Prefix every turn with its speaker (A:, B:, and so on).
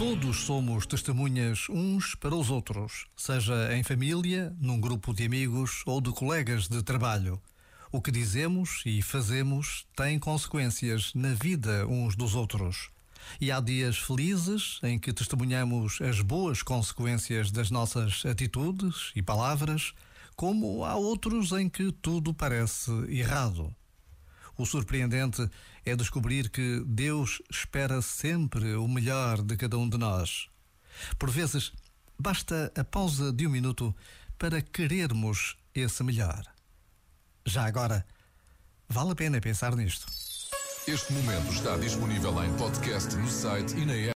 A: Todos somos testemunhas uns para os outros, seja em família, num grupo de amigos ou de colegas de trabalho. O que dizemos e fazemos tem consequências na vida uns dos outros. E há dias felizes em que testemunhamos as boas consequências das nossas atitudes e palavras, como há outros em que tudo parece errado. O surpreendente é descobrir que Deus espera sempre o melhor de cada um de nós. Por vezes, basta a pausa de um minuto para querermos esse melhor. Já agora, vale a pena pensar nisto.
B: Este momento está disponível em podcast no site e na app.